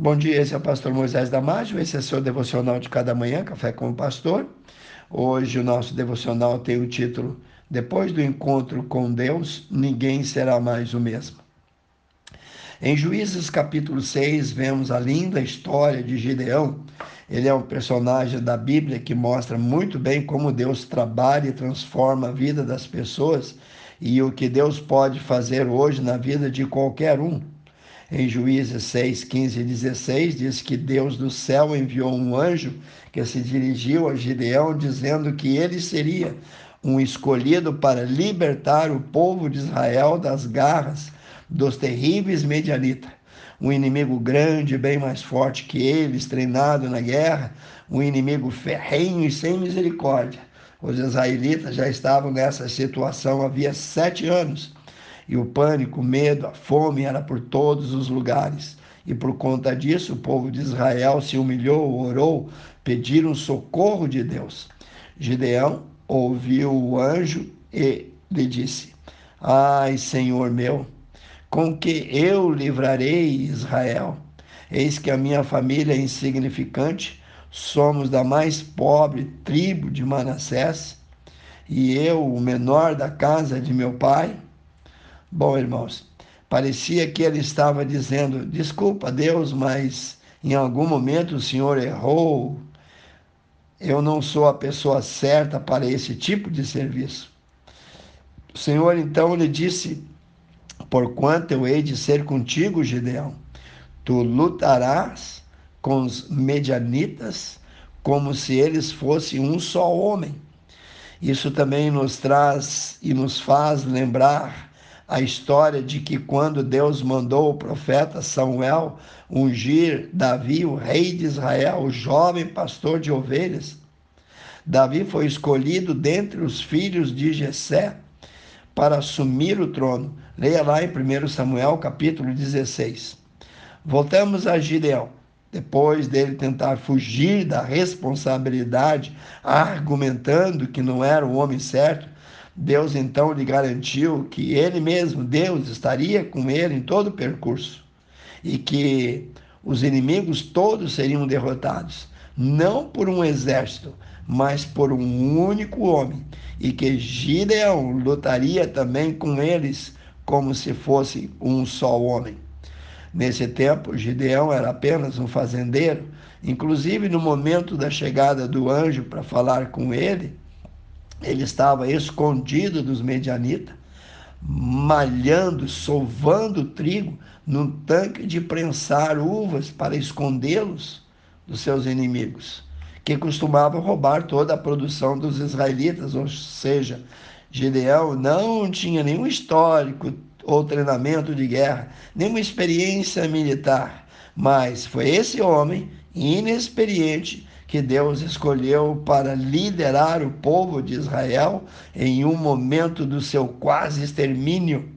Bom dia, esse é o pastor Moisés Damásio, esse é o seu devocional de cada manhã, Café com o Pastor. Hoje o nosso devocional tem o título Depois do encontro com Deus, ninguém será mais o mesmo. Em Juízes capítulo 6, vemos a linda história de Gideão. Ele é um personagem da Bíblia que mostra muito bem como Deus trabalha e transforma a vida das pessoas e o que Deus pode fazer hoje na vida de qualquer um em Juízes 6, 15 e 16, diz que Deus do céu enviou um anjo que se dirigiu a Gideão, dizendo que ele seria um escolhido para libertar o povo de Israel das garras dos terríveis medianitas. Um inimigo grande, bem mais forte que eles, treinado na guerra, um inimigo ferrenho e sem misericórdia. Os israelitas já estavam nessa situação havia sete anos e o pânico, o medo, a fome era por todos os lugares. E por conta disso, o povo de Israel se humilhou, orou, pediram socorro de Deus. Gideão ouviu o anjo e lhe disse: Ai, Senhor meu, com que eu livrarei Israel? Eis que a minha família é insignificante, somos da mais pobre tribo de Manassés, e eu, o menor da casa de meu pai. Bom, irmãos, parecia que ele estava dizendo: desculpa, Deus, mas em algum momento o Senhor errou. Eu não sou a pessoa certa para esse tipo de serviço. O Senhor então lhe disse: Porquanto eu hei de ser contigo, Gideão, tu lutarás com os medianitas como se eles fossem um só homem. Isso também nos traz e nos faz lembrar a história de que quando Deus mandou o profeta Samuel ungir Davi, o rei de Israel, o jovem pastor de ovelhas, Davi foi escolhido dentre os filhos de Jessé para assumir o trono. Leia lá em 1 Samuel, capítulo 16. Voltamos a Gideão. Depois dele tentar fugir da responsabilidade, argumentando que não era o homem certo, Deus então lhe garantiu que ele mesmo, Deus, estaria com ele em todo o percurso e que os inimigos todos seriam derrotados, não por um exército, mas por um único homem, e que Gideão lutaria também com eles como se fosse um só homem. Nesse tempo, Gideão era apenas um fazendeiro, inclusive no momento da chegada do anjo para falar com ele, ele estava escondido dos medianitas, malhando, sovando trigo num tanque de prensar uvas para escondê-los dos seus inimigos, que costumavam roubar toda a produção dos israelitas, ou seja, Gideão não tinha nenhum histórico ou treinamento de guerra, nenhuma experiência militar, mas foi esse homem inexperiente que Deus escolheu para liderar o povo de Israel em um momento do seu quase extermínio.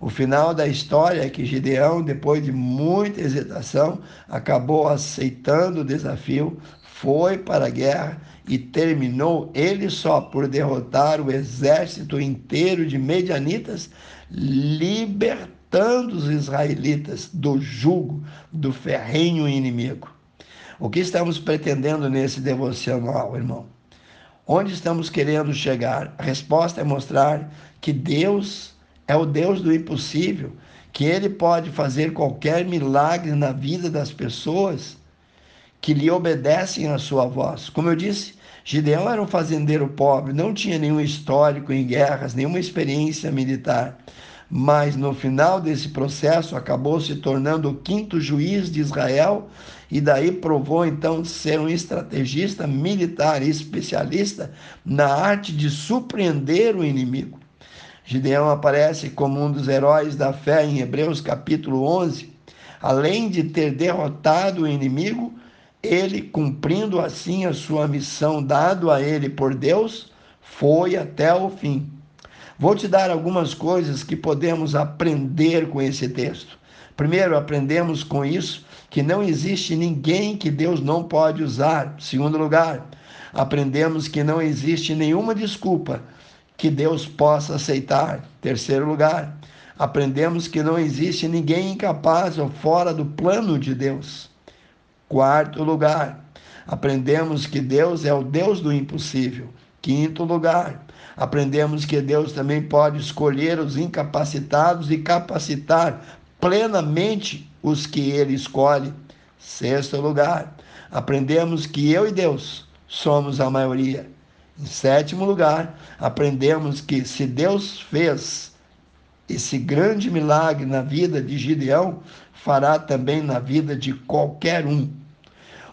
O final da história é que Gideão, depois de muita hesitação, acabou aceitando o desafio, foi para a guerra e terminou ele só por derrotar o exército inteiro de medianitas, libertando os israelitas do jugo do ferrenho inimigo. O que estamos pretendendo nesse devocional, irmão? Onde estamos querendo chegar? A resposta é mostrar que Deus é o Deus do impossível, que Ele pode fazer qualquer milagre na vida das pessoas que lhe obedecem à sua voz. Como eu disse, Gideão era um fazendeiro pobre, não tinha nenhum histórico em guerras, nenhuma experiência militar mas no final desse processo acabou se tornando o quinto juiz de Israel e daí provou então ser um estrategista militar especialista na arte de surpreender o inimigo. Gideão aparece como um dos heróis da fé em Hebreus capítulo 11. Além de ter derrotado o inimigo, ele, cumprindo assim a sua missão dado a ele por Deus, foi até o fim. Vou te dar algumas coisas que podemos aprender com esse texto. Primeiro, aprendemos com isso que não existe ninguém que Deus não pode usar. Segundo lugar, aprendemos que não existe nenhuma desculpa que Deus possa aceitar. Terceiro lugar, aprendemos que não existe ninguém incapaz ou fora do plano de Deus. Quarto lugar, aprendemos que Deus é o Deus do impossível. Quinto lugar, aprendemos que Deus também pode escolher os incapacitados e capacitar plenamente os que ele escolhe. Sexto lugar, aprendemos que eu e Deus somos a maioria. Em sétimo lugar, aprendemos que se Deus fez esse grande milagre na vida de Gideão, fará também na vida de qualquer um.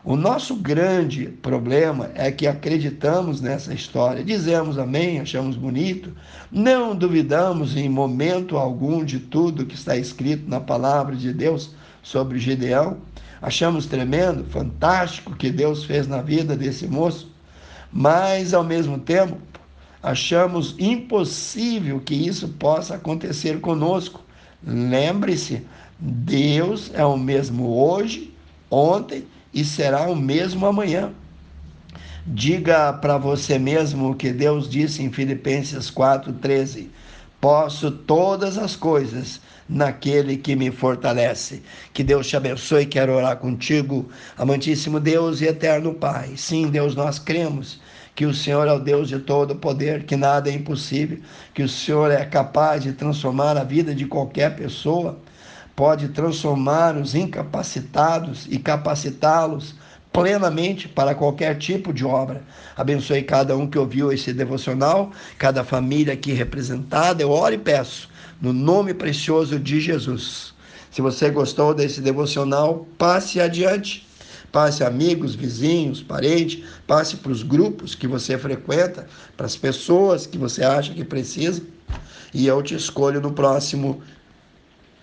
O nosso grande problema é que acreditamos nessa história, dizemos amém, achamos bonito, não duvidamos em momento algum de tudo que está escrito na palavra de Deus sobre Gideão, achamos tremendo, fantástico que Deus fez na vida desse moço, mas ao mesmo tempo achamos impossível que isso possa acontecer conosco. Lembre-se, Deus é o mesmo hoje, ontem e será o mesmo amanhã. Diga para você mesmo o que Deus disse em Filipenses 4,13: Posso todas as coisas naquele que me fortalece. Que Deus te abençoe. Quero orar contigo, amantíssimo Deus e eterno Pai. Sim, Deus, nós cremos que o Senhor é o Deus de todo poder, que nada é impossível, que o Senhor é capaz de transformar a vida de qualquer pessoa pode transformar os incapacitados e capacitá-los plenamente para qualquer tipo de obra. Abençoe cada um que ouviu esse devocional, cada família aqui representada. Eu oro e peço, no nome precioso de Jesus. Se você gostou desse devocional, passe adiante. Passe amigos, vizinhos, parentes, passe para os grupos que você frequenta, para as pessoas que você acha que precisa. E eu te escolho no próximo